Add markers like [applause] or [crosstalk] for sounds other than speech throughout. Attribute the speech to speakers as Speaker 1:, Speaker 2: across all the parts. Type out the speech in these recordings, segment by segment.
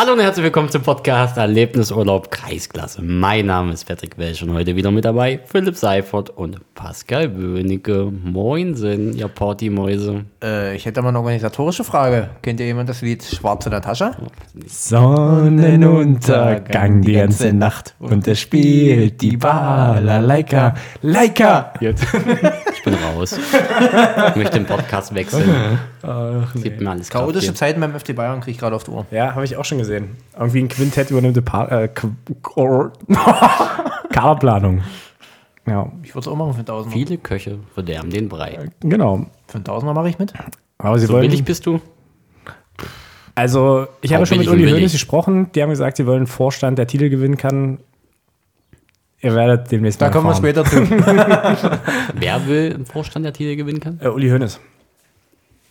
Speaker 1: Hallo und herzlich willkommen zum Podcast Erlebnisurlaub Kreisklasse. Mein Name ist Patrick Welsch und heute wieder mit dabei Philipp Seifert und Pascal Böhnecke. Moinsen, ihr Partymäuse.
Speaker 2: Äh, ich hätte mal eine organisatorische Frage. Kennt ihr jemand das Lied Schwarz in der Tasche?
Speaker 3: Sonnenuntergang die ganze Nacht und er spielt die Balalaika. Laika! [laughs]
Speaker 1: Ich bin raus. Ich möchte den Podcast wechseln. Sieht mir alles
Speaker 2: Chaotische Zeiten beim FC Bayern kriege ich gerade auf die Uhr.
Speaker 3: Ja, habe ich auch schon gesehen. Irgendwie ein Quintett übernimmt die pa äh, [laughs] Kaderplanung. Ja,
Speaker 2: Ich würde es auch machen für einen Tausender.
Speaker 1: Viele Köche verderben den Brei.
Speaker 3: genau.
Speaker 2: Für einen Tausender mache ich mit.
Speaker 3: Aber sie
Speaker 1: So
Speaker 3: wollen.
Speaker 1: billig bist du?
Speaker 3: Also, ich habe
Speaker 1: Auch
Speaker 3: schon mit Uli Hoeneß gesprochen. Die haben gesagt, sie wollen einen Vorstand, der Titel gewinnen kann. Ihr werdet demnächst
Speaker 2: Da
Speaker 3: mal
Speaker 2: kommen wir später zu. [laughs]
Speaker 1: Wer will einen Vorstand, der Titel gewinnen kann?
Speaker 3: Äh, Uli Hoeneß.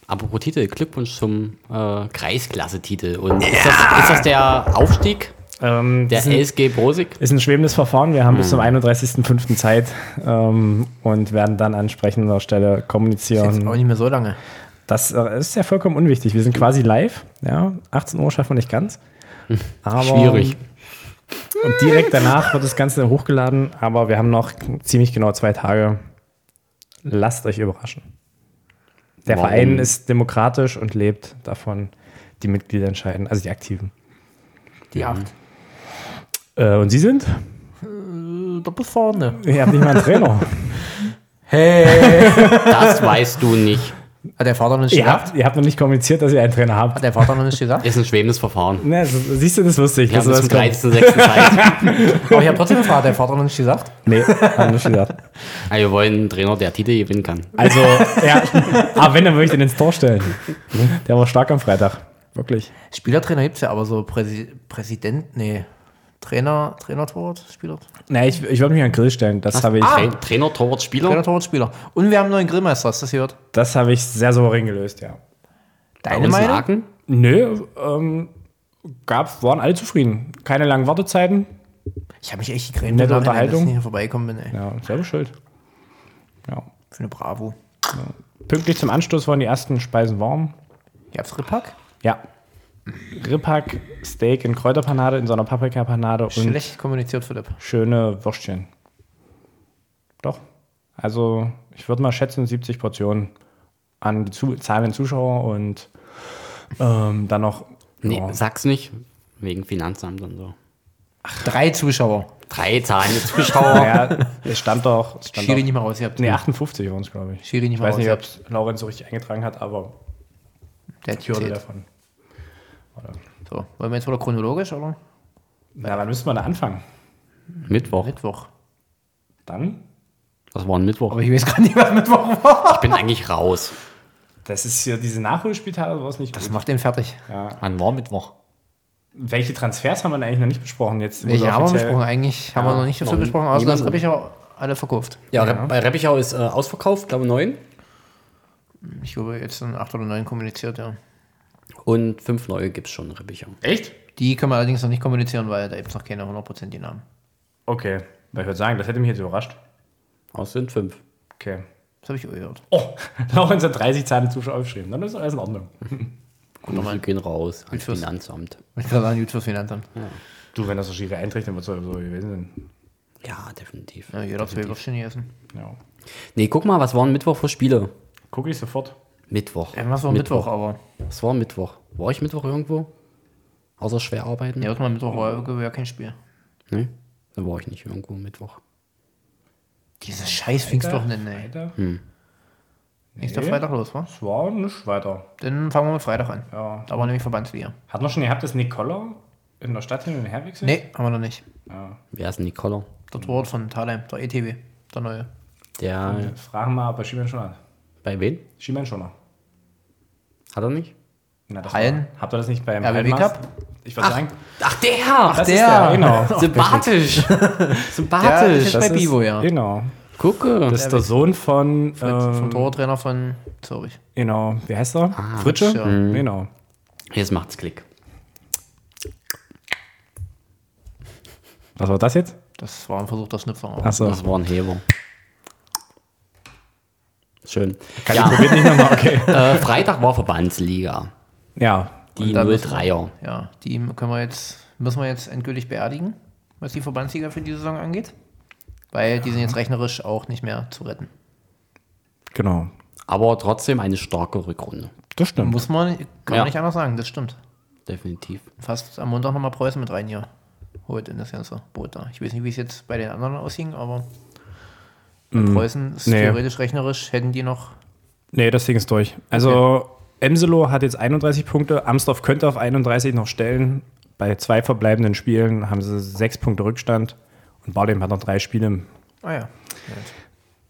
Speaker 1: Apropos Titel, Glückwunsch zum äh, Kreisklasse-Titel. Und ist, das, ist das der Aufstieg
Speaker 3: Ähm,
Speaker 1: der
Speaker 3: das ist, ein,
Speaker 1: LSG Brosig?
Speaker 3: ist ein schwebendes Verfahren. Wir haben bis
Speaker 1: Hm.
Speaker 3: zum 31.05. Zeit ähm, und werden dann an entsprechender Stelle kommunizieren.
Speaker 2: auch nicht mehr so lange.
Speaker 3: Das äh, ist ja vollkommen unwichtig. Wir sind quasi live. Ja, 18 Uhr schaffen wir nicht ganz. Aber,
Speaker 1: Schwierig.
Speaker 3: Und direkt danach wird das Ganze hochgeladen. Aber wir haben noch ziemlich genau zwei Tage. Lasst euch überraschen. Der
Speaker 1: Warum?
Speaker 3: Verein ist demokratisch und lebt davon, die Mitglieder entscheiden, also die Aktiven.
Speaker 2: Die acht.
Speaker 3: Äh, und Sie sind?
Speaker 2: Äh, Da bis vorne.
Speaker 3: Ihr habt nicht mal einen Trainer. [laughs]
Speaker 2: Hey!
Speaker 1: Das weißt du nicht.
Speaker 2: Hat der Vater noch nicht
Speaker 3: ihr,
Speaker 2: gesagt?
Speaker 3: habt, ihr habt noch nicht kommuniziert, dass ihr einen Trainer habt.
Speaker 2: Hat der Vater noch nicht gesagt?
Speaker 1: Ist ein schwebendes Verfahren.
Speaker 3: Ne, so, siehst du, das wusste ich. Sowas
Speaker 1: zum
Speaker 3: kommt.
Speaker 1: 13.06. Zeit. [laughs]
Speaker 2: Aber ich habe trotzdem gefragt, hat der Vater noch nicht gesagt?
Speaker 3: Nee, haben nicht gesagt.
Speaker 1: Ah, wir wollen einen Trainer, der Titel gewinnen kann.
Speaker 3: Also, ja. Aber wenn, dann würde ich den ins Tor stellen. Der war stark am Freitag. Wirklich.
Speaker 2: Spielertrainer gibt es ja, aber so Präsi Präsident, nee. Trainer, Trainer, Torwart, Spieler.
Speaker 3: Nee, ich, ich würde mich an den Grill stellen. Das habe ich,
Speaker 2: Ah!
Speaker 1: Tra Trainer, Torwart, Spieler.
Speaker 2: Trainer, Torwart, Spieler. Und wir haben einen neuen Grillmeister, hast du das gehört?
Speaker 3: das habe ich sehr souverän gelöst, ja.
Speaker 2: Deine Meinung?
Speaker 1: Haken?
Speaker 3: Nö, ähm, gab, waren alle zufrieden. Keine langen Wartezeiten.
Speaker 2: Ich habe mich echt gegrämt,
Speaker 3: Nette Unterhaltung.
Speaker 2: dass ich nicht vorbeikommen bin, ey.
Speaker 3: Ja, selber schuld. Ja.
Speaker 2: Für eine Bravo.
Speaker 3: Pünktlich zum Anstoß waren die ersten Speisen warm.
Speaker 2: Ihr habt's Ripphack?
Speaker 3: Ja. Ribhack, Steak in Kräuterpanade, in so einer Paprikapanade und
Speaker 2: Schlecht kommuniziert, Philipp.
Speaker 3: schöne Würstchen. Doch. Also, ich würde mal schätzen, 70 Portionen an die zu zahlenden Zuschauer und ähm, dann noch.
Speaker 1: Nee,
Speaker 3: ja,
Speaker 1: sag's nicht. Wegen Finanzamt und so.
Speaker 2: Drei Zuschauer.
Speaker 1: Drei zahlende Zuschauer.
Speaker 3: naja, es stand doch. Es stand
Speaker 2: Schiri
Speaker 3: doch
Speaker 2: nicht mal raus. Ihr habt
Speaker 3: nee, 58 waren es, glaube ich.
Speaker 2: Schiri nicht
Speaker 3: Ich
Speaker 2: mal
Speaker 3: weiß
Speaker 2: raus.
Speaker 3: nicht,
Speaker 2: ihr
Speaker 3: ob
Speaker 2: habt-
Speaker 3: es Laurenz so richtig eingetragen hat, aber
Speaker 2: Der hat
Speaker 3: ich davon.
Speaker 2: So, wollen wir jetzt wieder chronologisch, oder?
Speaker 3: Na, wann müssten wir da anfangen?
Speaker 1: Mittwoch.
Speaker 2: Mittwoch.
Speaker 3: Dann?
Speaker 1: Das war ein Mittwoch.
Speaker 2: Aber ich weiß gar nicht, was Mittwoch war.
Speaker 1: Ich bin eigentlich raus.
Speaker 3: Das ist hier diese Nachholspieltage, war es nicht
Speaker 2: Das
Speaker 3: gut.
Speaker 2: macht den fertig.
Speaker 1: Wann war Mittwoch?
Speaker 3: Welche Transfers haben wir denn eigentlich noch nicht besprochen? Jetzt,
Speaker 2: Welche haben wir besprochen? Eigentlich haben wir noch nicht so viel besprochen, außer dass. Reppicher alle verkauft.
Speaker 1: Ja, Re- bei Reppichau ist äh, ausverkauft, glaube neun.
Speaker 2: Ich glaube, jetzt sind acht oder neun kommuniziert, ja.
Speaker 1: Und fünf neue gibt es schon in.
Speaker 3: Echt?
Speaker 2: Die können wir allerdings noch nicht kommunizieren, weil da gibt es noch keine 100% die Namen.
Speaker 3: Okay. Weil ich würde sagen, das hätte mich jetzt überrascht.
Speaker 1: Aus sind fünf.
Speaker 3: Okay.
Speaker 2: Das habe ich auch gehört.
Speaker 3: Oh, [laughs] Laurenz hat 30 Zahlen Zuschauer aufgeschrieben. Dann ist alles in Ordnung. [laughs]
Speaker 1: Grüße gehen raus ans
Speaker 2: fürs-
Speaker 1: Finanzamt.
Speaker 2: Ich kann sagen, gut fürs Finanzamt.
Speaker 3: Du, wenn das so Schiri eintritt, dann wird es so gewesen sein.
Speaker 1: Ja, definitiv.
Speaker 2: Ja, jeder zwei Würstchen essen.
Speaker 3: Ja.
Speaker 1: Nee, guck mal, was war ein Mittwoch für Spiele?
Speaker 3: Gucke ich sofort.
Speaker 1: Mittwoch.
Speaker 2: Irgendwas war Mittwoch, aber.
Speaker 1: Was war Mittwoch? War ich Mittwoch irgendwo? Außer schwer arbeiten?
Speaker 2: Ja, mal Mittwoch war irgendwie ja kein Spiel.
Speaker 1: Nee, da war ich nicht irgendwo Mittwoch.
Speaker 2: Dieses scheiß Pfingstwochenende, ey.
Speaker 3: Weiter.
Speaker 2: Nächster
Speaker 3: Nee.
Speaker 2: Freitag los, wa?
Speaker 3: Das war nicht weiter.
Speaker 2: Dann fangen wir mit Freitag an.
Speaker 3: Ja.
Speaker 2: Da war nämlich Verbandsliga.
Speaker 3: Hat man schon gehabt, dass Nick Koller in der Stadt hin und her wechselt?
Speaker 2: Nee, haben wir noch nicht.
Speaker 3: Ja.
Speaker 1: Wer ist denn Nicola?
Speaker 2: Der Torwart von Thalheim, der ETW, der neue.
Speaker 1: Der,
Speaker 3: Fragen wir mal bei Schieben schon an.
Speaker 1: bei wen?
Speaker 3: Schieben schon mal.
Speaker 1: Hat er nicht?
Speaker 3: Na, das
Speaker 2: Hallen?
Speaker 3: War, habt ihr das nicht beim
Speaker 2: RBB
Speaker 3: Hallenmaß?
Speaker 2: Cup?
Speaker 3: Ich würde sagen,
Speaker 1: Ach, der!
Speaker 3: das
Speaker 2: der.
Speaker 3: ist der, genau. [laughs] [laughs]
Speaker 1: Sympathisch!
Speaker 2: Ja,
Speaker 1: Sympathisch!
Speaker 2: das
Speaker 3: Das
Speaker 2: bei Bivo, ja.
Speaker 3: Genau.
Speaker 1: Gucke!
Speaker 3: Das ist der Sohn von,
Speaker 2: Vom
Speaker 3: ähm,
Speaker 2: Torwarttrainer von Zürich.
Speaker 3: genau, wie heißt er? Fritsche?
Speaker 2: Fritsche.
Speaker 1: Mhm.
Speaker 3: Genau.
Speaker 1: Jetzt macht's Klick.
Speaker 3: Was war das jetzt?
Speaker 2: Das war ein Versuch, das Schnipser. aber-
Speaker 3: Achso.
Speaker 1: Das war ein Heber. Schön.
Speaker 3: Kann
Speaker 1: Ja,
Speaker 3: ich probieren nicht nochmal, okay. [laughs]
Speaker 1: äh, Freitag war Verbandsliga.
Speaker 3: Ja,
Speaker 1: Die
Speaker 2: Und dann müssen
Speaker 1: 03er.
Speaker 2: wir- Ja, die können wir jetzt, müssen wir jetzt endgültig beerdigen, was die Verbandsliga für die Saison angeht. Weil die sind jetzt rechnerisch auch nicht mehr zu retten.
Speaker 3: Genau.
Speaker 1: Aber trotzdem eine starke Rückrunde.
Speaker 3: Das stimmt.
Speaker 2: Muss man, kann
Speaker 1: Ja.
Speaker 2: man nicht anders sagen, das stimmt.
Speaker 1: Definitiv.
Speaker 2: Fast am Montag nochmal Preußen mit rein hier. Holt in das ganze Boot da. Ich weiß nicht, wie es jetzt bei den anderen ausging, aber bei Preußen ist
Speaker 3: nee.
Speaker 2: theoretisch rechnerisch, hätten die noch.
Speaker 3: Nee, das Ding ist durch. Also Emselo hat jetzt 31 Punkte. Amsdorf könnte auf 31 noch stellen. Bei zwei verbleibenden Spielen haben sie sechs Punkte Rückstand. Und Bardem hat noch drei Spiele.
Speaker 2: Ah ja.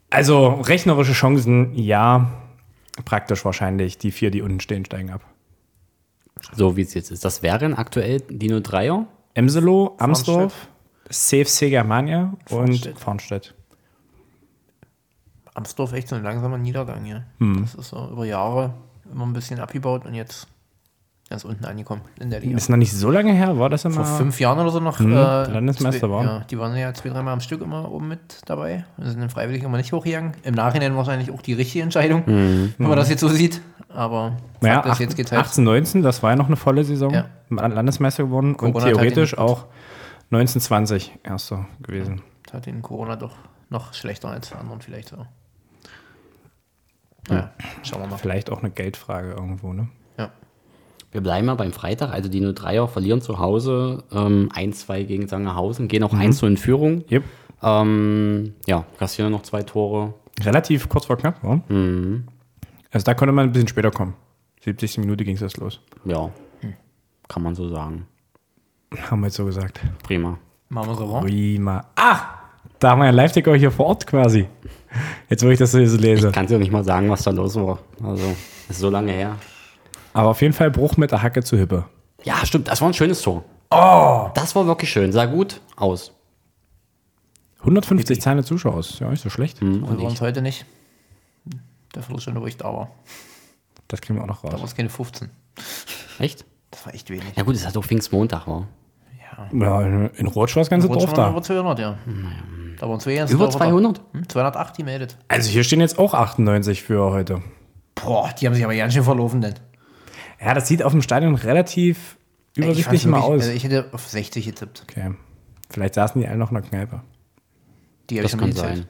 Speaker 3: Also rechnerische Chancen, ja. Praktisch wahrscheinlich. Die vier, die unten stehen, steigen ab.
Speaker 1: So wie es jetzt ist. Das wären aktuell die 03er.
Speaker 3: Emselo, Amsdorf, CFC Germania und
Speaker 2: Farnstedt. Amsdorf echt so ein langsamer Niedergang hier.
Speaker 3: Hm.
Speaker 2: Das ist so über Jahre immer ein bisschen abgebaut und jetzt ganz unten angekommen in der Liga.
Speaker 3: Ist noch nicht so lange her, war das immer?
Speaker 2: Vor fünf Jahren oder so noch.
Speaker 3: Hm,
Speaker 2: äh,
Speaker 3: Landesmeister waren.
Speaker 2: Ja, die waren ja zwei, dreimal am Stück immer oben mit dabei. Und sind dann freiwillig immer nicht hochgegangen. Im Nachhinein wahrscheinlich auch die richtige Entscheidung, wenn man das jetzt so sieht. Aber
Speaker 3: Naja,
Speaker 2: Fakt ist,
Speaker 3: acht-
Speaker 2: jetzt geht's halt
Speaker 3: 18, 19, das war ja noch eine volle Saison.
Speaker 2: Ja.
Speaker 3: Landesmeister geworden
Speaker 2: Corona
Speaker 3: und theoretisch auch 19, 20 erster gewesen.
Speaker 2: hat den Corona doch noch schlechter als anderen vielleicht so. Naja, schauen wir mal.
Speaker 3: Vielleicht auch eine Geldfrage irgendwo, ne?
Speaker 2: Ja.
Speaker 1: Wir bleiben mal beim Freitag. Also die 03er verlieren zu Hause ähm, 1-2 gegen Sangerhausen, gehen auch 1 in Führung.
Speaker 3: Yep.
Speaker 1: Ähm, ja, kassieren noch zwei Tore.
Speaker 3: Relativ kurz vor knapp, oder? Also da konnte man ein bisschen später kommen. 70. Minute ging es erst los.
Speaker 1: Ja, kann man so sagen.
Speaker 3: Haben wir jetzt so gesagt.
Speaker 1: Prima.
Speaker 2: Machen wir so?
Speaker 3: Prima. Ah! Da haben wir ja Live-Ticker hier vor Ort quasi. Jetzt, wo ich das so lese.
Speaker 1: Kannst du nicht mal sagen, was da los war. Also, das ist so lange her.
Speaker 3: Aber auf jeden Fall Bruch mit der Hacke zu Hippe.
Speaker 1: Ja, stimmt, das war ein schönes Tor. Oh! Das war wirklich schön, sah gut aus.
Speaker 3: 150 zahlende Zuschauer ist ja nicht so schlecht.
Speaker 2: Wir waren es heute nicht. Der Viertelstunde, wo ich da war.
Speaker 3: Das kriegen wir auch noch
Speaker 2: Da war
Speaker 3: raus.
Speaker 2: es keine 15.
Speaker 1: Echt?
Speaker 2: Das war echt wenig.
Speaker 1: Ja gut, es hat doch Pfingstmontag, war.
Speaker 3: Ja, in in Rotsch war das ganze Dorf da.
Speaker 2: über 200, ja. Da waren zwei ganz
Speaker 1: Über
Speaker 2: Dörfer da.
Speaker 1: 200?
Speaker 2: Hm, 208 gemeldet.
Speaker 3: Also hier stehen jetzt auch 98 für heute.
Speaker 2: Boah, die haben sich aber ganz schön verlaufen, denn.
Speaker 3: Ja, das sieht auf dem Stadion relativ
Speaker 2: Ich
Speaker 3: übersichtlich
Speaker 2: wirklich-
Speaker 3: aus.
Speaker 2: Also ich hätte auf 60 getippt.
Speaker 3: Okay. Vielleicht saßen die alle noch in der Kneipe.
Speaker 2: Die habe
Speaker 1: Das
Speaker 2: ich noch
Speaker 1: kann sein.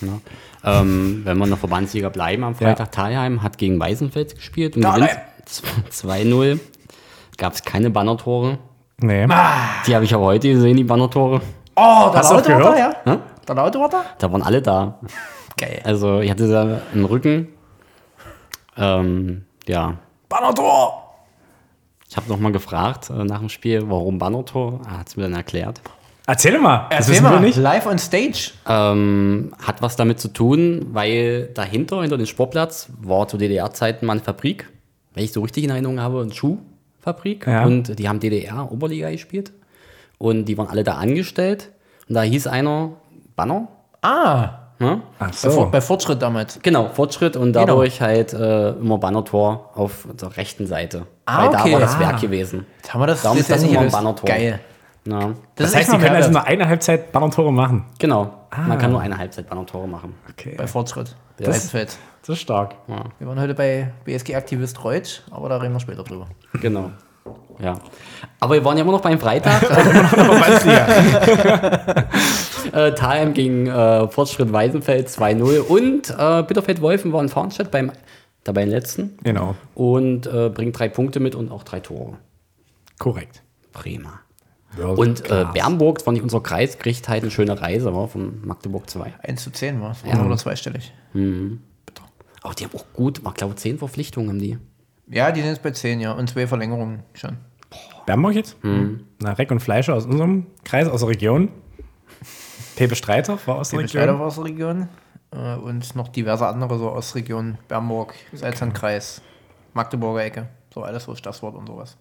Speaker 1: Ja. Ähm, wenn wir in der Verbandsliga bleiben, am Freitag Thalheim hat gegen Weißenfeld gespielt und gewinnt
Speaker 2: Thalheim!
Speaker 1: 2-0. Gab es keine Bannertore.
Speaker 3: Nee.
Speaker 1: Die habe ich aber heute gesehen, die Bannertore.
Speaker 2: Oh,
Speaker 3: das
Speaker 2: war da,
Speaker 3: gehört?
Speaker 2: ja? Der Laute war da?
Speaker 1: Da waren alle da.
Speaker 2: Geil.
Speaker 1: Also ich hatte da einen Rücken. Ähm, ja,
Speaker 2: Bannertor!
Speaker 1: ich habe nochmal gefragt äh, nach dem Spiel, warum Bannertor. Er hat es mir dann erklärt.
Speaker 3: Erzähl mal. Das
Speaker 2: Erzähl mal,
Speaker 3: nicht.
Speaker 2: live on stage.
Speaker 1: Ähm, hat was damit zu tun, weil dahinter, hinter dem Sportplatz, war zu DDR-Zeiten mal eine Fabrik, wenn ich so richtig in Erinnerung habe, eine Schuhfabrik.
Speaker 3: Ja.
Speaker 1: Und die haben DDR-Oberliga gespielt. Und die waren alle da angestellt. Und da hieß einer Banner.
Speaker 2: Ah,
Speaker 1: Ne?
Speaker 3: Ach so.
Speaker 2: bei Fortschritt damals.
Speaker 1: Genau, Fortschritt und dadurch halt äh, immer Bannertor auf der rechten Seite.
Speaker 2: Ah,
Speaker 1: weil
Speaker 2: okay.
Speaker 1: da war das
Speaker 2: Ah.
Speaker 1: Werk gewesen.
Speaker 2: Jetzt haben wir das,
Speaker 1: Darum ist
Speaker 2: ja
Speaker 1: das immer ein. Bannertor.
Speaker 2: Geil.
Speaker 1: Ja,
Speaker 2: Das,
Speaker 3: Das
Speaker 2: ist
Speaker 3: heißt,
Speaker 2: mal
Speaker 3: können also nur eine Halbzeit Bannertore machen.
Speaker 1: genau. Man kann nur eine Halbzeit Bannertore machen.
Speaker 3: Okay.
Speaker 2: bei Fortschritt.
Speaker 1: Das-
Speaker 2: Weißenfeld.
Speaker 3: Das ist stark.
Speaker 2: Wir waren heute bei BSG-Aktivist Reutsch, aber da reden wir später drüber.
Speaker 1: Genau. Ja. Aber wir waren ja immer noch beim Freitag. [laughs] [laughs] äh, Thalheim gegen äh, Fortschritt Weißenfeld 2-0 und äh, Bitterfeld-Wolfen war in Farnstedt beim dabei letzten
Speaker 3: Genau.
Speaker 1: und äh, bringt drei Punkte mit und auch drei Tore.
Speaker 3: Korrekt.
Speaker 1: Prima.
Speaker 3: World
Speaker 1: Und äh. Bernburg, das war nicht unser Kreis, kriegt halt eine schöne Reise war von Magdeburg 2.
Speaker 2: 1 zu 10 war es. Oder zweistellig.
Speaker 1: Auch die haben auch gut, ich glaube, zehn Verpflichtungen haben die.
Speaker 2: Ja, die sind jetzt bei 10, ja. Und zwei Verlängerungen schon.
Speaker 3: Bernburg jetzt? Na, Reck und Fleischer aus unserem Kreis, aus der Region. Pepe Streiter war aus der
Speaker 2: Pepe
Speaker 3: Region.
Speaker 2: war aus der Region. Äh, und noch diverse andere so aus Region Bernburg, Salzlandkreis, Magdeburger Ecke. So alles so Stasswort und sowas.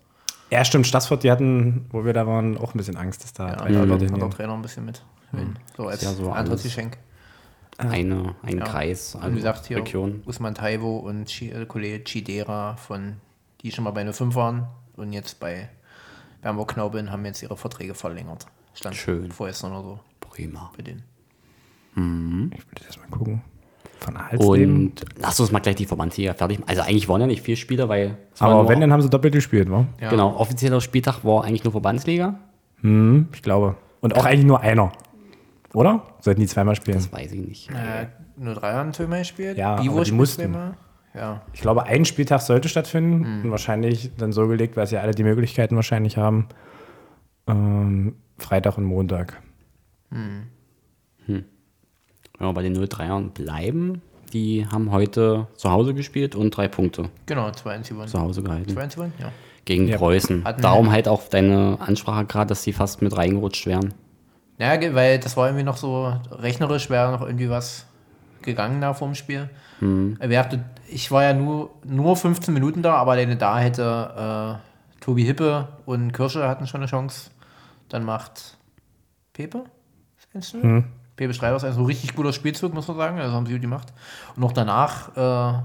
Speaker 3: Ja, stimmt. Stassfurt, die hatten, wo wir da waren, auch ein bisschen Angst, dass da
Speaker 2: Ja,
Speaker 3: drei
Speaker 2: da
Speaker 3: Leute
Speaker 2: hat der. Trainer ein bisschen mit. So als
Speaker 1: ja so alles.
Speaker 2: Antrittsgeschenk.
Speaker 1: Eine, ein Kreis,
Speaker 2: Und
Speaker 1: also
Speaker 2: wie gesagt, hier
Speaker 1: Region.
Speaker 2: Usman Taiwo und Chi- äh, Kollege Chidera von, die schon mal bei einer 5 waren und jetzt bei Bernburg Knaubeln haben jetzt ihre Verträge verlängert. Stand
Speaker 1: Schön.
Speaker 2: vorgestern oder so
Speaker 1: Prima.
Speaker 2: bei denen.
Speaker 3: Ich will das erstmal gucken. Von Halsleben.
Speaker 1: Und lass uns mal gleich die Verbandsliga fertig machen. Also eigentlich waren ja nicht vier Spieler, weil
Speaker 3: Aber wenn, dann haben sie doppelt gespielt, wa?
Speaker 2: Ja.
Speaker 1: Genau, offizieller Spieltag war eigentlich nur Verbandsliga.
Speaker 3: Ich glaube. Und auch eigentlich nur einer. Oder? Sollten die zweimal spielen?
Speaker 1: Das weiß ich nicht.
Speaker 2: Äh, nur drei haben zweimal gespielt.
Speaker 3: Ja,
Speaker 2: Bivo
Speaker 3: aber die mussten.
Speaker 2: zweimal. Ja.
Speaker 3: Ich glaube, ein Spieltag sollte stattfinden.
Speaker 2: Mhm.
Speaker 3: Und wahrscheinlich dann so gelegt, weil sie alle die Möglichkeiten wahrscheinlich haben. Ähm, Freitag und Montag.
Speaker 1: Wenn wir bei den 03ern bleiben, die haben heute zu Hause gespielt und drei Punkte
Speaker 2: Genau, 2-1 gewonnen.
Speaker 1: zu Hause gehalten.
Speaker 2: 2-1 gewonnen, ja.
Speaker 1: Gegen
Speaker 3: Ja.
Speaker 1: Preußen.
Speaker 2: Hatten-
Speaker 1: Darum halt auch deine Ansprache gerade, dass die fast mit reingerutscht wären.
Speaker 2: Ja, ge- weil das war irgendwie noch so, rechnerisch wäre noch irgendwie was gegangen da vorm Spiel. Wir hatten- Ich war ja nur, nur 15 Minuten da, aber alleine da hätte äh, Tobi Hippe und Kirsche hatten schon eine Chance. Dann macht Pepe, du? Pepe Schreiber ist ein so richtig guter Spielzug, muss man sagen. Das haben sie gut gemacht. Und noch danach, äh,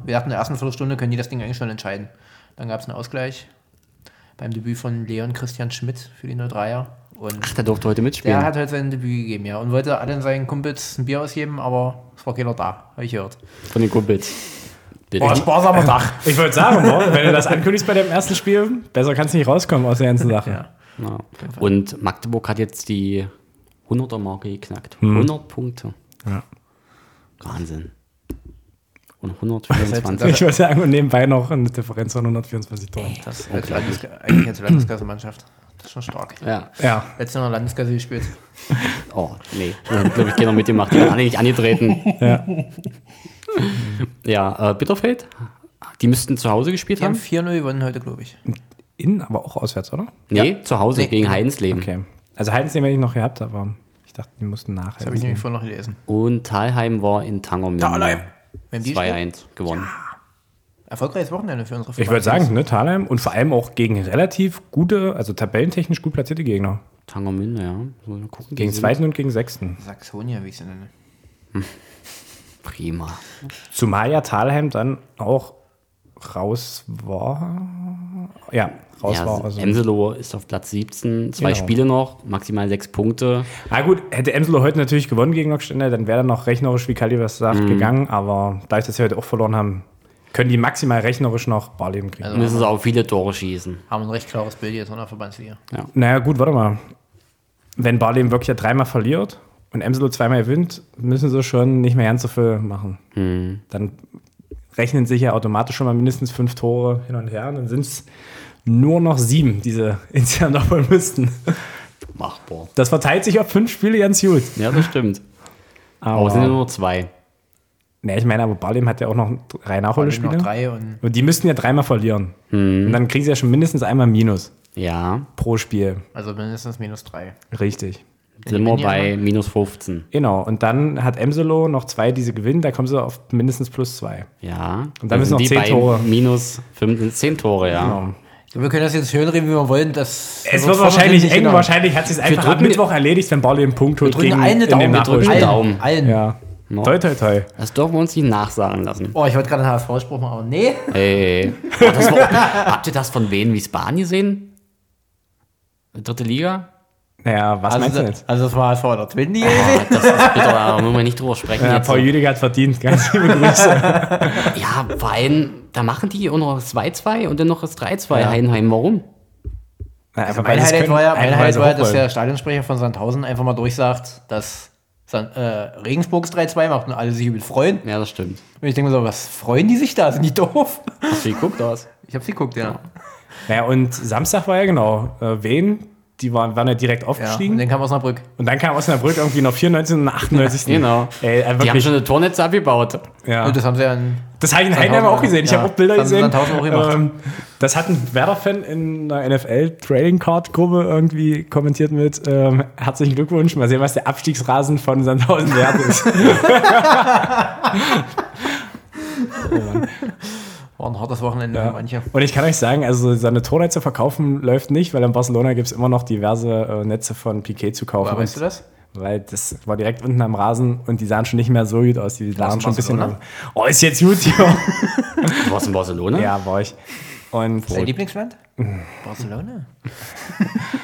Speaker 2: wir hatten in der ersten Viertelstunde, können die das Ding eigentlich schon entscheiden. Dann gab es einen Ausgleich beim Debüt von Leon Christian Schmidt für die 03er. Und
Speaker 1: Ach, der durfte heute mitspielen.
Speaker 2: der hat heute sein Debüt gegeben, ja. Und wollte allen seinen Kumpels ein Bier ausgeben, aber es war keiner da, habe ich gehört.
Speaker 1: von den Kumpels.
Speaker 2: Boah, sparsamer Dach.
Speaker 3: Ich wollte sagen, boah, wenn du das ankündigst bei dem ersten Spiel, besser kannst du nicht rauskommen aus der ganzen Sache.
Speaker 2: Ja.
Speaker 1: Ja. Und Magdeburg hat jetzt die 100er-Marke geknackt.
Speaker 3: Hm.
Speaker 1: 100 Punkte.
Speaker 3: Ja.
Speaker 1: Wahnsinn. Und 124.
Speaker 3: Ich wollte sagen, und nebenbei noch eine Differenz von 124 Toren.
Speaker 2: Das als Landes eigentlich als Landesklasse-Mannschaft. Das ist schon stark.
Speaker 1: Ja.
Speaker 3: Ja,
Speaker 2: Letztes Jahr noch Landesklasse gespielt. [laughs]
Speaker 1: Oh, nee. Da hat, glaube ich, keiner mitgemacht. Die waren alle nicht angetreten.
Speaker 3: ja.
Speaker 1: Ja, äh, Bitterfeld, die müssten zu Hause gespielt
Speaker 2: Die haben
Speaker 1: haben.
Speaker 2: 4-0 gewonnen heute, glaube ich.
Speaker 3: Innen, aber auch auswärts, oder?
Speaker 1: Nee, zu Hause
Speaker 2: Nee.
Speaker 1: gegen Heidensleben.
Speaker 3: Okay. Also Heidensleben hätte ich noch gehabt, aber ich dachte, die mussten nachher.
Speaker 2: Das habe ich nämlich vorhin noch gelesen.
Speaker 1: Und Thalheim war in Tangermünde.
Speaker 2: Thalheim. Wenn die spielen,
Speaker 1: 2-1 gewonnen.
Speaker 2: erfolgreiches Wochenende für unsere
Speaker 3: Ich würde sagen, ne, Thalheim und vor allem auch gegen relativ gute, also tabellentechnisch gut platzierte Gegner.
Speaker 1: Tangermünde, ja. Gucken.
Speaker 3: Gegen zweiten und gegen sechsten.
Speaker 2: Saxonia, wie ich sie nenne.
Speaker 1: Prima.
Speaker 3: Zumal ja Thalheim dann auch raus war. Ja, raus
Speaker 1: Ja,
Speaker 3: war. Also.
Speaker 1: Emselo ist auf Platz 17, zwei
Speaker 3: Genau.
Speaker 1: Spiele noch, maximal sechs Punkte.
Speaker 3: Na gut, hätte Emselo heute natürlich gewonnen gegen Nockständer, dann wäre er noch rechnerisch, wie Kali was sagt,
Speaker 1: Mhm.
Speaker 3: gegangen. Aber da ich das ja heute auch verloren haben, können die maximal rechnerisch noch Barleben kriegen.
Speaker 2: Also-
Speaker 1: Müssen sie auch viele Tore schießen.
Speaker 2: Haben ein recht klares Bild jetzt in der Verbandsliga.
Speaker 3: Naja, gut, warte mal. Wenn Barleben wirklich ja dreimal verliert und Emselo zweimal gewinnt, müssen sie schon nicht mehr ganz so viel machen.
Speaker 1: Hm.
Speaker 3: Dann rechnen sich ja automatisch schon mal mindestens fünf Tore hin und her. Und dann sind es nur noch sieben, die sie [laughs] insgesamt aufholen müssten.
Speaker 1: Machbar.
Speaker 3: Das verteilt sich auf fünf Spiele ganz gut.
Speaker 1: Ja, das stimmt. Aber es sind ja nur zwei.
Speaker 3: Nee, ich meine, aber Barleben hat ja auch noch drei Nachholspiele.
Speaker 2: drei und
Speaker 3: Und die müssten ja dreimal verlieren. Und dann kriegen sie ja schon mindestens einmal Minus
Speaker 1: Ja,
Speaker 3: pro Spiel.
Speaker 2: also mindestens minus drei.
Speaker 3: Richtig.
Speaker 1: Sind wir bei minus 15.
Speaker 3: Genau. Und dann hat Emselo noch zwei, die sie gewinnen. Da kommen sie auf mindestens plus zwei.
Speaker 1: Ja.
Speaker 3: Und dann müssen noch zehn Tore.
Speaker 1: Minus 15, 10 Tore, ja.
Speaker 3: Genau.
Speaker 2: Wir können das jetzt schön reden, wie wir wollen. Das
Speaker 3: Es wird wahrscheinlich eng. Wahrscheinlich hat sich einfach am
Speaker 1: drücken-
Speaker 3: Mittwoch erledigt, wenn Barley einen Punkt holt
Speaker 2: drücken
Speaker 3: gegen
Speaker 2: eine
Speaker 3: in
Speaker 2: Daumen, wir drücken allen.
Speaker 1: Daumen.
Speaker 2: allen.
Speaker 3: Ja.
Speaker 1: No.
Speaker 3: Toi, toi, toi.
Speaker 1: Das dürfen wir uns nicht nachsagen lassen.
Speaker 2: Oh, ich wollte gerade einen HSV-Spruch machen, aber nee.
Speaker 1: Hey. Oh, das war, habt ihr das von Wien Wiesbaden gesehen? Dritte Liga?
Speaker 3: Naja, was meinst du
Speaker 2: Also,
Speaker 3: jetzt?
Speaker 2: also das war HSV in der zweiten Liga.
Speaker 1: Oh, das ist bitter, da müssen wir nicht drüber sprechen.
Speaker 3: Ja,
Speaker 1: jetzt.
Speaker 3: Paul Jüdiger hat verdient. Ganz liebe Grüße. [laughs]
Speaker 1: Ja, vor allem, da machen die auch noch das 2-2 und dann noch das 3-2 Heidenheim. Warum?
Speaker 3: Na, einfach,
Speaker 2: Mein
Speaker 3: sie
Speaker 2: Highlight
Speaker 3: können,
Speaker 2: war ja, mein Highlight
Speaker 3: sie
Speaker 2: war, dass der Stadionsprecher von Sandhausen einfach mal durchsagt, dass San, äh, Regensburgs 3-2 macht und alle sich übel freuen.
Speaker 1: Ja, das stimmt.
Speaker 2: Und ich denke mir so, was freuen die sich da? Sind die doof?
Speaker 1: Hast du geguckt aus?
Speaker 2: Ich hab's geguckt, ja.
Speaker 3: Ja, und Samstag war ja genau. Äh, Wen? Die waren, waren ja direkt
Speaker 2: ja.
Speaker 3: aufgestiegen.
Speaker 2: Und dann kam Osnabrück.
Speaker 3: und dann kam Osnabrück irgendwie noch 94 und 98.
Speaker 1: Genau.
Speaker 3: Ey, äh,
Speaker 1: Die haben schon eine Tornetze abgebaut.
Speaker 3: ja.
Speaker 2: Und das haben sie ja in,
Speaker 3: Das habe ich in Heidenheim auch gesehen. Ich
Speaker 2: Ja,
Speaker 3: habe auch Bilder
Speaker 2: das
Speaker 3: gesehen.
Speaker 2: Auch.
Speaker 3: Ähm, das hat ein Werder-Fan in einer NFL-Trading-Card-Gruppe irgendwie kommentiert mit ähm, Herzlichen Glückwunsch. Mal sehen, was der Abstiegsrasen von Sandhausen wert ist. [laughs]
Speaker 2: war ein hartes Wochenende für manche.
Speaker 3: Und ich kann euch sagen, also seine Tornetze verkaufen läuft nicht, weil in Barcelona gibt es immer noch diverse äh, Netze von Piquet zu kaufen.
Speaker 2: Woher weißt du das?
Speaker 3: Weil das war direkt unten am Rasen und die sahen schon nicht mehr so gut aus. Die
Speaker 2: Warst
Speaker 3: sahen
Speaker 2: du
Speaker 3: schon ein bisschen.
Speaker 2: Barcelona?
Speaker 3: Oh, ist jetzt gut hier.
Speaker 1: Du warst in Barcelona?
Speaker 3: ja, war ich. Und
Speaker 2: Dein Lieblingsland? Barcelona. [laughs]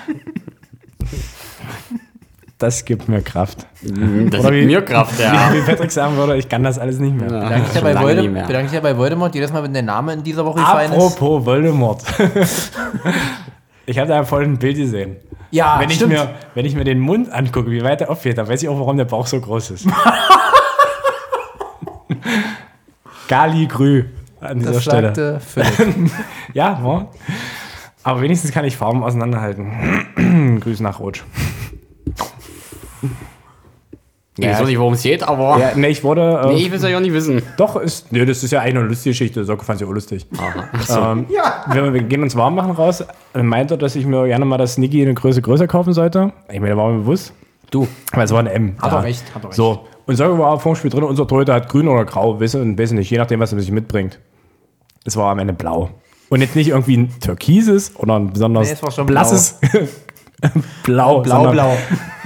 Speaker 3: das gibt mir Kraft.
Speaker 1: Das
Speaker 3: Oder wie-
Speaker 1: gibt mir Kraft, ja.
Speaker 3: Wie Patrick sagen würde, ich kann das alles nicht mehr.
Speaker 2: Bedanke ich, ja bei
Speaker 1: lange
Speaker 2: Voldem
Speaker 1: nicht mehr.
Speaker 2: bedanke ich ja bei Voldemort jedes Mal, wenn der Name in dieser Woche gefallen ist.
Speaker 3: Apropos Voldemort. [laughs] ich habe da voll ein Bild gesehen.
Speaker 2: Ja,
Speaker 3: wenn, ich
Speaker 2: stimmt.
Speaker 3: mir, wenn ich mir den Mund angucke, wie weit er aufgeht, dann weiß ich auch, warum der Bauch so groß ist. [laughs] Gali Grü an dieser
Speaker 2: das
Speaker 3: Stelle.
Speaker 2: sagte Philipp. [laughs]
Speaker 3: Ja, ja, aber wenigstens kann ich Farben auseinanderhalten. [clears throat] Grüß nach [laughs] Rutsch.
Speaker 1: Ich weiß auch nicht, worum es geht, aber
Speaker 3: Ja, nee, ich wurde. Äh, [laughs]
Speaker 1: nee, ich will es ja auch nicht wissen.
Speaker 3: Doch, ist, nee, das ist ja eigentlich eine lustige Geschichte. So fand ich auch lustig. Ähm, wir, wir gehen uns warm machen raus. Er meinte, dass ich mir gerne mal das Sneaky eine Größe größer kaufen sollte. Ich meine, da war mir bewusst.
Speaker 1: Du,
Speaker 3: Aber es war ein M.
Speaker 2: Hat er recht, hat er recht.
Speaker 3: So. Und wir mal vorm Spiel drin, unser Torhüter hat grün oder grau, wissen, wissen nicht, je nachdem, was er sich mitbringt. Es war am Ende blau. Und jetzt nicht irgendwie ein türkises oder ein besonders
Speaker 2: Nee, es war schon
Speaker 3: blasses [laughs] [laughs] blau.
Speaker 2: Blau,
Speaker 3: sondern
Speaker 2: blau.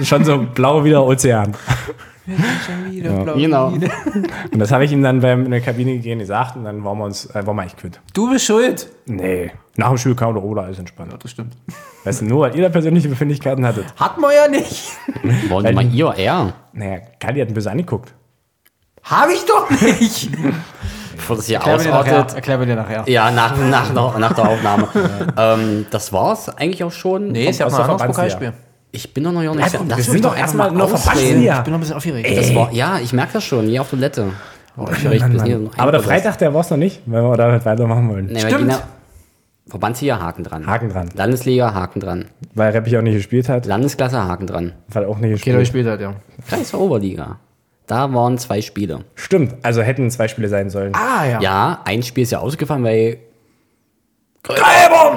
Speaker 3: Schon so blau wie der Ozean.
Speaker 2: Schon wieder blau.
Speaker 1: genau. [laughs]
Speaker 3: Und das habe ich ihm dann beim in der Kabine gegeben gesagt und dann waren wir uns, äh, waren wir eigentlich quitt.
Speaker 2: Du bist schuld.
Speaker 3: Nee. Nach dem Spiel kam der Ober alles entspannt.
Speaker 2: Das stimmt.
Speaker 3: Weißt du, nur weil ihr da persönliche Befindlichkeiten hattet.
Speaker 2: Hat man ja nicht. [laughs]
Speaker 1: wollen wir mal ihr, er,
Speaker 3: Naja, Kali hat ein bisschen angeguckt.
Speaker 2: Hab ich doch nicht.
Speaker 1: Bevor das hier
Speaker 2: Erklär
Speaker 1: ausartet.
Speaker 2: Erklär mir dir nachher.
Speaker 1: Ja, nach, nach, nach, nach der Aufnahme. [laughs] ähm, das war's eigentlich auch schon.
Speaker 2: Nee, ist ja
Speaker 3: aus
Speaker 2: mal ein. Pokalspiel.
Speaker 1: Ich bin doch noch nicht so.
Speaker 3: wir
Speaker 1: Lass
Speaker 3: sind doch erstmal
Speaker 1: ausreden.
Speaker 3: Verbandsliga.
Speaker 2: Ich bin noch ein bisschen aufgeregt.
Speaker 1: Das war, ja, ich merke das schon, je auf Toilette. Oh, hier noch
Speaker 3: Aber der Freitag, der war es noch nicht, wenn wir damit weitermachen wollen.
Speaker 1: Nee,
Speaker 2: Stimmt.
Speaker 1: Verbandsliga, Haken dran.
Speaker 3: Haken dran.
Speaker 1: Landesliga, Haken dran.
Speaker 3: Weil Reppich auch nicht gespielt hat,
Speaker 1: Landesklasse, Haken dran.
Speaker 3: weil auch nicht
Speaker 2: Okay,
Speaker 3: gespielt
Speaker 2: gespielt hat, ja.
Speaker 1: Kreis Oberliga. Da waren zwei Spiele.
Speaker 3: Stimmt, also hätten zwei Spiele sein sollen.
Speaker 2: Ah, ja.
Speaker 1: Ja, ein Spiel ist ja ausgefallen, weil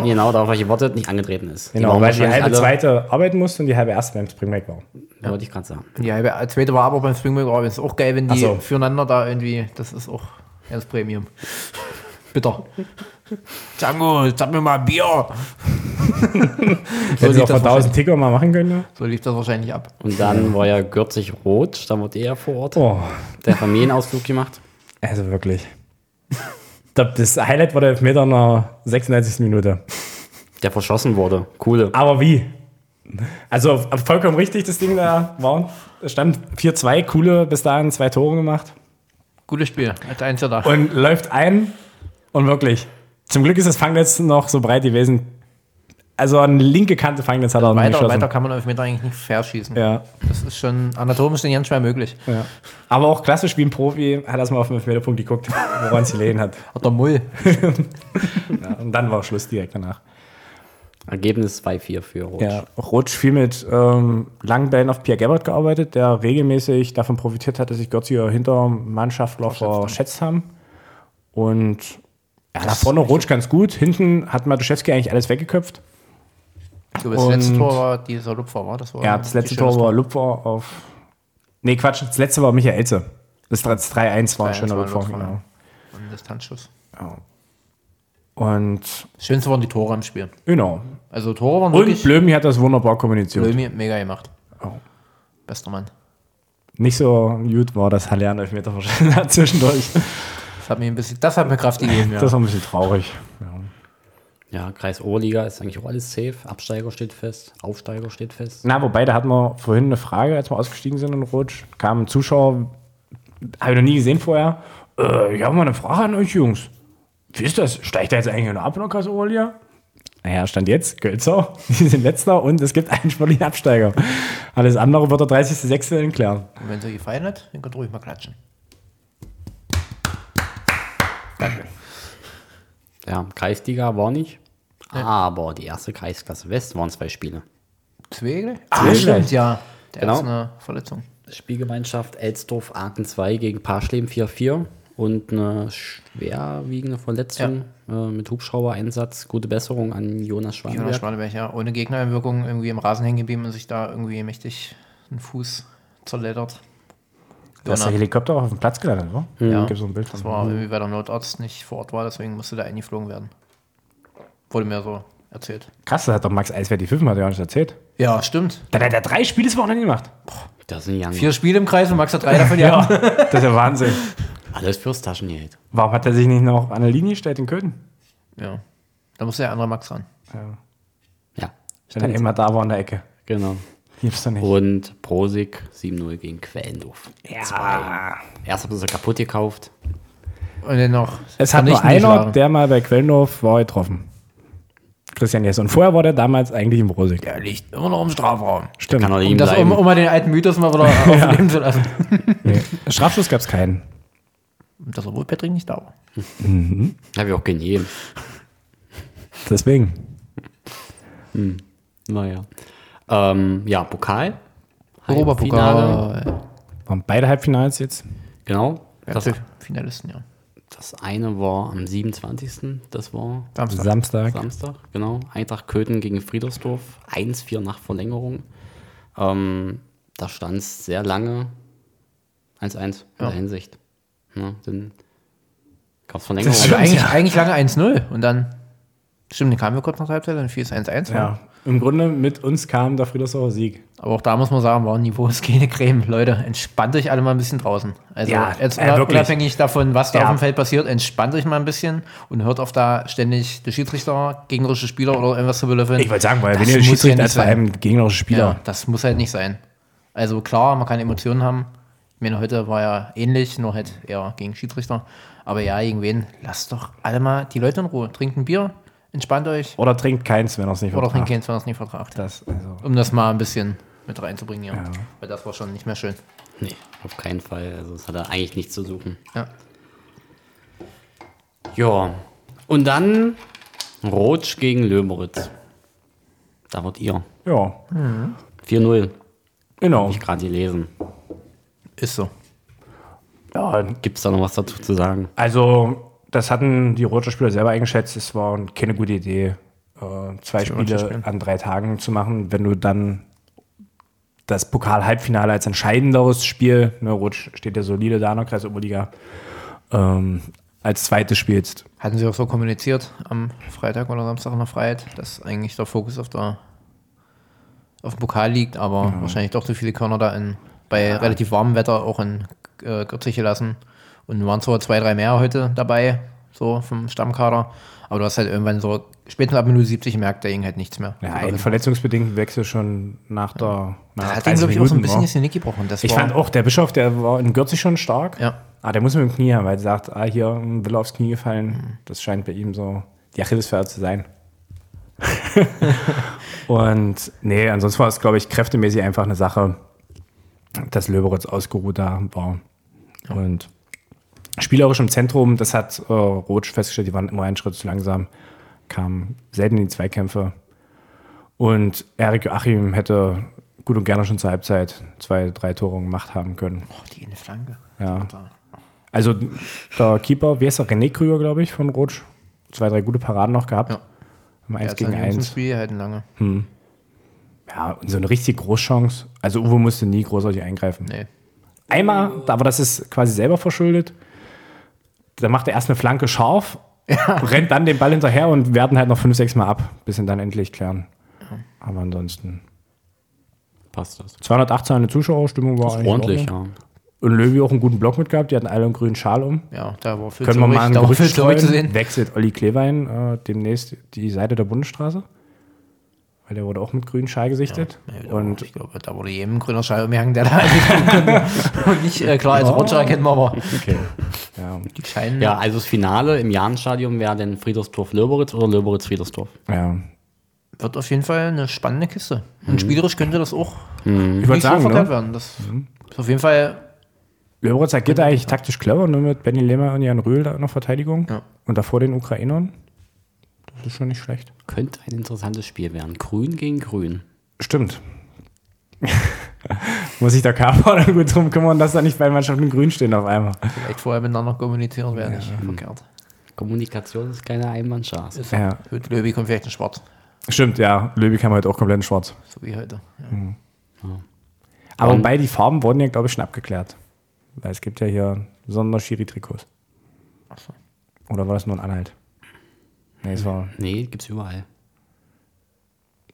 Speaker 1: genau darauf habe ich gewartet, nicht angetreten ist.
Speaker 3: genau,
Speaker 1: waren
Speaker 3: weil die halbe
Speaker 1: alle-
Speaker 3: zweite arbeiten musste und die halbe erste beim Springback war.
Speaker 1: Wollte ich gerade sagen.
Speaker 2: Die halbe zweite war aber beim Springback aber ist auch geil, wenn die
Speaker 3: so.
Speaker 2: füreinander da irgendwie, das ist auch ja, das Premium. Bitter. Django, sag mir mal Bier. [laughs]
Speaker 3: Hätten sie auch vor 1000 Ticker mal machen können. ja?
Speaker 2: So lief das wahrscheinlich ab.
Speaker 1: Und dann war ja Gürzig Rot, da wurde er vor Ort.
Speaker 3: Oh,
Speaker 1: Der Familienausflug gemacht.
Speaker 3: also wirklich. Das Highlight war der Elfmeter in der 96. Minute.
Speaker 1: Der verschossen wurde. Coole.
Speaker 3: Aber wie? Also vollkommen richtig, das Ding da war. Es stand 4-2, coole, bis dahin zwei Tore gemacht.
Speaker 2: Gutes Spiel. Als eins da.
Speaker 3: Und läuft ein und wirklich. Zum Glück ist das Fangnetz noch so breit gewesen. Also eine linke Kante Fangnetz hat er nicht
Speaker 2: Weiter, weiter kann man auf Meter eigentlich nicht verschießen.
Speaker 3: Ja,
Speaker 2: Das ist schon anatomisch nicht ganz schwer möglich.
Speaker 3: ja. Aber auch klassisch wie ein Profi hat er mal auf den Elfmeterpunkt geguckt, [laughs] woran es gelegen hat.
Speaker 2: Hat der Mull. [laughs]
Speaker 3: Ja, und dann war Schluss direkt danach.
Speaker 1: Ergebnis 2-4 für Rot.
Speaker 3: Ja, Rutsch viel mit ähm, langen Bällen auf Pierre Gebhardt gearbeitet, der regelmäßig davon profitiert hat, dass sich Götziger Hintermannschaftler verschätzt haben. Und ja, nach vorne Rutsch ganz gut. Hinten hat Matuszewski eigentlich alles weggeköpft.
Speaker 2: Du, das
Speaker 3: Und-
Speaker 2: letzte Tor war dieser Lupfer, war das? War
Speaker 3: Ja, das letzte Tor war Lupfer auf. Nee, Quatsch, das letzte war Michaelze. Das 3-1 war ein
Speaker 2: 3-1
Speaker 3: schöner Lupfer,
Speaker 2: Lupfer,
Speaker 3: genau.
Speaker 2: Ein Distanzschuss.
Speaker 3: Und
Speaker 2: Das Schönste waren die Tore im Spiel.
Speaker 3: genau.
Speaker 2: Also Tore waren
Speaker 3: Und Blömi hat das wunderbar kommuniziert.
Speaker 2: Blömi, mega gemacht.
Speaker 3: Oh.
Speaker 2: Bester Mann.
Speaker 3: Nicht so gut war, dass Haller einen Elfmeter [laughs] verschossen hat zwischendurch.
Speaker 2: Das hat mir ein bisschen, das hat mir Kraft gegeben, [laughs] ja.
Speaker 3: Das war ein bisschen traurig. Ja.
Speaker 1: Ja, Kreis Oberliga ist eigentlich auch alles safe. Absteiger steht fest, Aufsteiger steht fest.
Speaker 3: Na, wobei, da hatten wir vorhin eine Frage, als wir ausgestiegen sind in Rutsch. Kam ein Zuschauer, habe ich noch nie gesehen vorher. Äh, ich habe mal eine Frage an euch, Jungs. Wie ist das? Steigt da jetzt eigentlich noch ab in der Kasse Oberliga? Naja, stand jetzt, Gölzer, [laughs] die sind letzter und es gibt einen sportlichen Absteiger. Alles andere wird der 30.06. klären.
Speaker 2: Und wenn es euch gefallen hat, dann könnt ihr ruhig mal klatschen.
Speaker 1: Ja, Kreisliga war nicht. Aber die erste Kreisklasse West waren zwei Spiele.
Speaker 2: Zwei? Ah,
Speaker 3: Zwei
Speaker 2: stimmt, ja. Der
Speaker 1: Genau.
Speaker 2: ist eine Verletzung.
Speaker 1: Spielgemeinschaft Elsdorf Aachen 2 gegen Parschleben 4-4 und eine schwerwiegende Verletzung äh, mit Hubschrauber-Einsatz. Gute Besserung an Jonas
Speaker 2: Jonas
Speaker 1: Schwanberg.
Speaker 2: Schwaneberg, ja. Ohne Gegnereinwirkung irgendwie im Rasen hängen geblieben und sich da irgendwie mächtig einen Fuß zerleddert.
Speaker 3: Da ist der Helikopter auch auf dem Platz gelandet, oder?
Speaker 2: Ja.
Speaker 3: Gibt so ein Bild
Speaker 2: Das war irgendwie, weil der Notarzt nicht vor Ort war, deswegen musste der eingeflogen werden. Wurde mir so erzählt.
Speaker 3: Krass, das hat doch Max Eiswert die er ja nicht erzählt.
Speaker 2: Ja, stimmt.
Speaker 3: Da hat er drei Spiele das Wochenende gemacht.
Speaker 1: Das sind ja
Speaker 2: Vier Spiele im Kreis und Max hat drei davon ja. [laughs]
Speaker 3: Das ist ja Wahnsinn.
Speaker 1: alles fürs Taschengeld.
Speaker 3: Warum hat er sich nicht noch an der Linie gestellt in Köthen?
Speaker 2: ja. Da musste der andere Max ran.
Speaker 1: Ja,
Speaker 3: Wenn er immer da war in der Ecke.
Speaker 1: genau.
Speaker 3: Gibt's doch nicht.
Speaker 1: Und Prosig 7-0 gegen Quellendorf. Ja. Erst haben sie kaputt gekauft.
Speaker 2: Und dann noch.
Speaker 3: Es hat nur einer, der mal bei Quellendorf war, getroffen. Christian Jess. Und vorher war der damals eigentlich im Rosig.
Speaker 2: Der liegt immer noch im Strafraum.
Speaker 3: Stimmt.
Speaker 1: Kann
Speaker 2: Um, das, um, um mal den alten Mythos mal wieder [laughs] aufleben zu lassen.
Speaker 3: Nee. Strafschuss gab es keinen.
Speaker 2: Das, obwohl Patrick nicht da war.
Speaker 1: Habe ich auch gegeben.
Speaker 3: Deswegen.
Speaker 1: Naja. Ähm, ja, Pokal. Halbfinale.
Speaker 2: Europapokal.
Speaker 3: Waren beide Halbfinals jetzt?
Speaker 1: Genau. Das,
Speaker 2: Das Finalisten, ja.
Speaker 1: Das eine war am 27. Das war
Speaker 2: Samstag.
Speaker 3: Samstag.
Speaker 1: Samstag, genau. Eintracht Köthen gegen Friedersdorf. 1-4 nach Verlängerung. Ähm, da stand es sehr lange 1-1 in der Hinsicht. Ja, dann gab es Verlängerung.
Speaker 2: Also eigentlich, eigentlich lange 1-0 und dann. Stimmt, dann kamen wir kurz nach der Halbzeit, dann fiel es 1-1.
Speaker 3: Ja. Im Grunde mit uns kam der Friedersdorfer Sieg.
Speaker 2: Aber auch da muss man sagen, war Niveau ist keine Creme. Leute, entspannt euch alle mal ein bisschen draußen. Also
Speaker 3: Ja,
Speaker 2: jetzt
Speaker 3: äh,
Speaker 2: unabhängig davon, was da
Speaker 3: Ja.
Speaker 2: auf dem Feld passiert, entspannt euch mal ein bisschen und hört auf da ständig der Schiedsrichter, gegnerische Spieler oder irgendwas zu belöffeln.
Speaker 3: Ich wollte sagen, weil
Speaker 2: Das
Speaker 3: wenn ihr
Speaker 2: ja
Speaker 3: Schiedsrichter
Speaker 2: nicht
Speaker 3: als vor allem gegnerische Spieler.
Speaker 2: Ja, das muss halt nicht sein. Also klar, man kann Emotionen haben. Ich meine, heute war ja ähnlich, nur halt eher gegen Schiedsrichter. Aber ja, gegen wen? Lasst doch alle mal die Leute in Ruhe. Trinkt ein Bier, entspannt euch
Speaker 3: Oder trinkt keins, wenn er es nicht
Speaker 2: oder trinkt
Speaker 3: vertragt.
Speaker 2: keins, wenn ihr es nicht vertragt.
Speaker 3: Das, also.
Speaker 2: Um das mal ein bisschen mit reinzubringen, ja. Weil das war schon nicht mehr schön.
Speaker 1: Nee, auf keinen Fall. Also es hat da eigentlich nichts zu suchen.
Speaker 2: Ja.
Speaker 1: Ja. Und dann Rotsch gegen Lömeritz. Da wart ihr.
Speaker 3: Ja,
Speaker 1: 4-0.
Speaker 3: genau.
Speaker 1: Hab ich gerade gelesen.
Speaker 2: Ist so.
Speaker 3: Ja,
Speaker 1: Gibt es da noch was dazu zu sagen?
Speaker 3: also, das hatten die Roger Spieler selber eingeschätzt. Es war keine gute Idee, äh, zwei Spiele
Speaker 2: spielen.
Speaker 3: an drei Tagen zu machen, wenn du dann das Pokal-Halbfinale als entscheidenderes Spiel, ne, Rutsch steht ja solide da in der Kreisoberliga, ähm, als zweites spielst.
Speaker 2: Hatten sie auch so kommuniziert am Freitag oder Samstag in der Freiheit, dass eigentlich der Fokus auf der auf dem Pokal liegt, aber wahrscheinlich doch zu viele Körner da in, bei relativ warmem Wetter auch in äh, Gürzig gelassen. Und waren zwar zwei, drei mehr heute dabei, so vom Stammkader, aber du hast halt irgendwann so spätestens ab Minute 70 gemerkt, der ging halt nichts mehr.
Speaker 3: Ja, ein verletzungsbedingten Wechsel schon nach der. nach
Speaker 2: Das hat
Speaker 3: 30
Speaker 2: ihn, glaube ich, auch so ein bisschen das Genick gebrochen. Das
Speaker 3: Ich fand auch, der Bischof, der war in Gürzig schon stark.
Speaker 2: Ja.
Speaker 3: Ah, der muss mit dem Knie haben, weil er sagt, ah, hier ein Wille aufs Knie gefallen. Das scheint bei ihm so die Achillesferse zu sein. [laughs] Und nee, ansonsten war es, glaube ich, kräftemäßig einfach eine Sache, dass Löberitz ausgeruht da war. Und spielerisch im Zentrum, das hat äh, Rotsch festgestellt, die waren immer einen Schritt zu langsam, kamen selten in die Zweikämpfe. Und Erik Joachim hätte gut und gerne schon zur Halbzeit zwei, drei Tore gemacht haben können.
Speaker 2: oh, die eine Flanke.
Speaker 3: Ja. Also der Keeper, wie heißt er? René Krüger, glaube ich, von Rutsch. Zwei, drei gute Paraden noch gehabt.
Speaker 2: Ja.
Speaker 3: Gegen
Speaker 2: im
Speaker 3: eins.
Speaker 2: Spiel halten lange.
Speaker 3: Ja, und so eine richtig Großchance. Also Uwe musste nie großartig eingreifen.
Speaker 2: Nee.
Speaker 3: Einmal, aber das ist quasi selber verschuldet. Da macht er erst eine Flanke scharf, rennt dann den Ball hinterher und werden halt noch fünf, sechs Mal ab, bis ihn dann endlich klären. Aber ansonsten.
Speaker 1: Passt das?
Speaker 3: 218 eine Zuschauerstimmung war eigentlich in
Speaker 1: Ordentlich, ja.
Speaker 3: Und Löwy auch einen guten Block mitgehabt. Die hatten alle einen grünen Schal um.
Speaker 2: Ja, da war viel
Speaker 3: Können wir mal ein Gerücht streuen?
Speaker 2: sehen.
Speaker 3: Wechselt Olli Klewein äh, demnächst die Seite der Bundesstraße? Weil der wurde auch mit grünen Schal gesichtet.
Speaker 2: Nee,
Speaker 3: und
Speaker 2: ich glaube, da wurde jedem grüner Schall umgehangen, der da [laughs] [laughs] nicht äh, klar als Roger erkennen wir aber.
Speaker 3: okay. Ja,
Speaker 2: Die scheinen.
Speaker 1: Ja, also das Finale im Jahrenstadion wäre dann Friedersdorf-Löberitz oder Löberitz-Friedersdorf.
Speaker 3: ja.
Speaker 2: Wird auf jeden Fall eine spannende Kiste. Und spielerisch könnte das auch
Speaker 3: wollte
Speaker 2: nicht so
Speaker 3: sagen,
Speaker 2: verkehrt
Speaker 3: ne?
Speaker 2: werden. Das ist auf jeden Fall.
Speaker 3: Löberitz agiert eigentlich taktisch clever, nur mit Benny Lehmer und Jan Rühl da in der Verteidigung.
Speaker 2: Ja.
Speaker 3: Und davor den Ukrainern. Das ist schon nicht schlecht.
Speaker 1: Könnte ein interessantes Spiel werden. Grün gegen Grün.
Speaker 3: Stimmt. [laughs] [laughs] Muss sich der Körper [laughs] dann gut drum kümmern, dass da nicht beide Mannschaften grün stehen auf einmal.
Speaker 2: Vielleicht vorher miteinander kommunizieren wäre nicht verkehrt.
Speaker 1: Kommunikation ist keine Einbahnstraße.
Speaker 2: Ist
Speaker 3: Ja.
Speaker 2: Mit Löwy kommt vielleicht ein Schwarz.
Speaker 3: Stimmt, ja. Löwy kam heute auch komplett in schwarz.
Speaker 2: So wie heute. Ja.
Speaker 3: Aber
Speaker 1: Und-
Speaker 3: wobei die Farben wurden ja, glaube ich, schon abgeklärt. Weil es gibt ja hier Sonderschiri-Trikots.
Speaker 2: Achso.
Speaker 3: Oder war das nur ein Anhalt? Nee, es war.
Speaker 1: Nee, gibt's überall.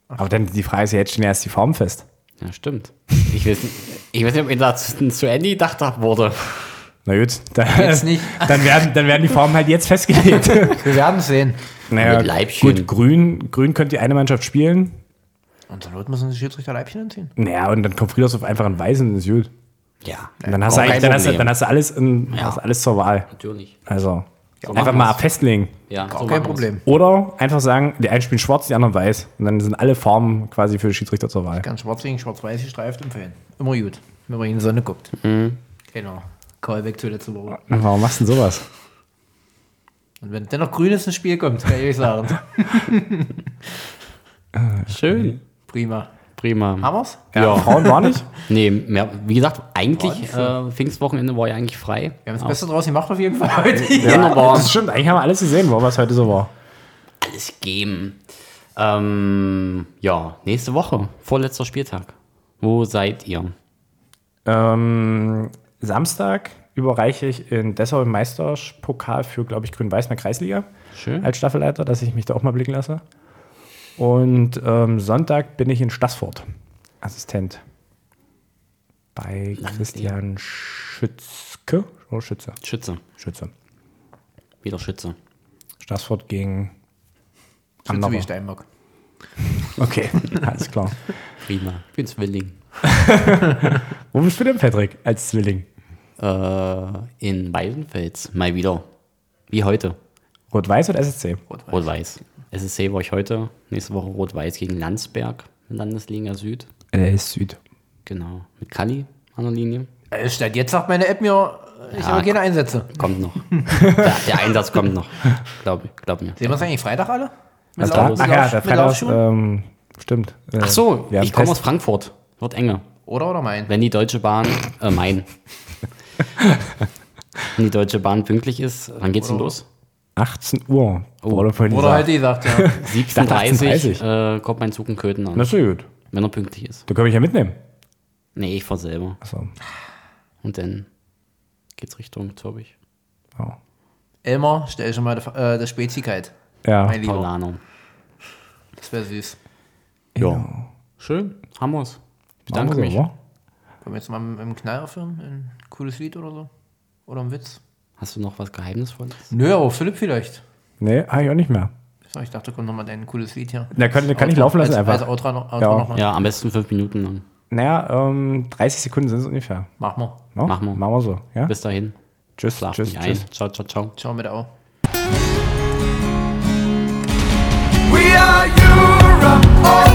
Speaker 3: Aber dann die Frage ist ja jetzt schon erst die Farben fest.
Speaker 1: Ja, stimmt. [laughs] Ich weiß, nicht- ich weiß nicht, ob das zu Ende gedacht wurde.
Speaker 3: Na gut, dann,
Speaker 2: Jetzt nicht. [laughs]
Speaker 3: dann, werden, dann werden die Farben halt jetzt festgelegt. [laughs]
Speaker 2: Wir werden es sehen.
Speaker 3: naja,
Speaker 1: Mit Leibchen.
Speaker 3: gut, grün, grün könnte die eine Mannschaft spielen.
Speaker 2: Und zur Not müssen die Schiedsrichter Leibchen anziehen.
Speaker 3: Naja, und dann kommt Friedersdorf einfach in Weiß und ist gut.
Speaker 1: Ja,
Speaker 3: Und dann hast, du dann, hast du, dann hast du alles, in,
Speaker 1: Ja.
Speaker 3: hast alles zur Wahl.
Speaker 1: natürlich.
Speaker 3: Also,
Speaker 1: So
Speaker 3: einfach mal festlegen.
Speaker 1: Ja, so
Speaker 2: kein. Problem.
Speaker 3: Oder einfach sagen, die einen spielen schwarz, die anderen weiß. Und dann sind alle Farben quasi für die Schiedsrichter zur Wahl.
Speaker 2: Ganz schwarz gegen schwarz-weiß gestreift empfehlen. Immer gut, wenn man in die Sonne guckt. Genau. Callback zu letzter Woche.
Speaker 3: Warum machst du denn sowas?
Speaker 2: Und wenn dennoch grünes ins Spiel kommt, kann ich euch sagen. [laughs]
Speaker 1: Schön.
Speaker 2: Prima.
Speaker 1: Prima.
Speaker 2: Haben wir's?
Speaker 1: Ja.
Speaker 3: Frauen war nicht? [laughs]
Speaker 1: Nee, mehr, wie gesagt, eigentlich, äh, Pfingstwochenende war ja eigentlich frei.
Speaker 2: Wir haben das Beste draus gemacht auf jeden Fall heute.
Speaker 1: Wunderbar.
Speaker 3: Das stimmt, eigentlich haben wir alles gesehen, wo was heute so war.
Speaker 1: Alles geben. Ähm, ja, nächste Woche, vorletzter Spieltag. Wo seid ihr?
Speaker 3: Ähm, Samstag überreiche ich in Dessau im Meisterpokal für, glaube ich, Grün-Weiß in der Kreisliga
Speaker 1: Schön.
Speaker 3: als Staffelleiter, dass ich mich da auch mal blicken lasse. Und ähm, Sonntag bin ich in Stassfurt, Assistent. Bei Christian Schützke. Oh, Schütze.
Speaker 1: Schütze.
Speaker 3: Schütze.
Speaker 1: Wieder Schütze.
Speaker 3: Stassfurt gegen
Speaker 2: Schütze
Speaker 3: Anderer.
Speaker 2: wie Steinbock. [laughs]
Speaker 3: Okay, alles klar.
Speaker 1: Prima. Ich bin Zwilling. [laughs]
Speaker 3: Wo bist du denn, Patrick, als Zwilling?
Speaker 1: Äh, in Weidenfels. Mal wieder. Wie heute.
Speaker 3: Rot-Weiß oder SSC?
Speaker 1: Rot-Weiß. SSC war ich heute. Nächste Woche Rot-Weiß gegen Landsberg. Landesliga Süd.
Speaker 3: Er ist Süd.
Speaker 1: Genau. Mit Kalli an der Linie.
Speaker 2: Äh, Statt jetzt sagt meine App mir, ich
Speaker 1: Ja,
Speaker 2: habe keine Einsätze.
Speaker 1: Kommt noch. [laughs] der, der Einsatz kommt noch. Glaub, glaub mir.
Speaker 2: Sehen wir uns eigentlich Freitag alle? Mit,
Speaker 3: Also,
Speaker 2: Lauf-
Speaker 3: ach ja, der Freitag, ähm, stimmt. Äh,
Speaker 1: Ach so, ich komme aus. Frankfurt. Wird enge.
Speaker 2: Oder oder mein?
Speaker 1: Wenn die Deutsche Bahn, äh, mein. [laughs] Wenn die Deutsche Bahn pünktlich ist, wann geht's denn los?
Speaker 3: 18 Uhr. Oder, vorhin
Speaker 2: Oder halt
Speaker 3: gesagt.
Speaker 2: die sagt, ja. [laughs]
Speaker 1: 17.30
Speaker 3: 18:30.
Speaker 1: äh, kommt mein Zug in Köthen an,
Speaker 3: Das ist ja gut.
Speaker 1: wenn er pünktlich ist.
Speaker 3: Du kannst mich ja mitnehmen.
Speaker 1: Nee, ich fahr selber.
Speaker 3: Achso.
Speaker 1: Und dann geht's Richtung Zürich.
Speaker 3: Oh.
Speaker 2: Elmar, stell schon mal äh, die Spezigkeit.
Speaker 3: Ja.
Speaker 2: Mein Lieber. Das wäre süß.
Speaker 1: Ja. Schön. Haben wir's. Bedanke
Speaker 3: Machen wir
Speaker 1: mich.
Speaker 2: Wollen wir jetzt mal im im Knall aufhören? Ein cooles Lied oder so? Oder ein Witz?
Speaker 1: Hast du noch was Geheimnisvolles?
Speaker 2: Nö, aber Philipp vielleicht.
Speaker 3: Nee, habe ich auch nicht mehr.
Speaker 2: So, ich dachte, kommt nochmal dein cooles Lied hier.
Speaker 3: Da kann, kann ich
Speaker 2: Outro-
Speaker 3: laufen lassen
Speaker 2: als,
Speaker 3: einfach.
Speaker 2: Als Outro noch, Outro
Speaker 3: Ja.
Speaker 2: noch mal.
Speaker 1: Ja, am besten fünf Minuten lang.
Speaker 3: Naja, ähm, 30 Sekunden sind es ungefähr.
Speaker 2: Mach mal.
Speaker 3: No?
Speaker 1: Machen wir.
Speaker 3: Machen wir so. Ja?
Speaker 1: Bis dahin.
Speaker 3: Tschüss,
Speaker 1: Schlaf
Speaker 3: tschüss,
Speaker 1: nicht
Speaker 3: tschüss.
Speaker 1: ein. Ciao, ciao, ciao.
Speaker 2: Ciao mit auch.
Speaker 4: We are Europe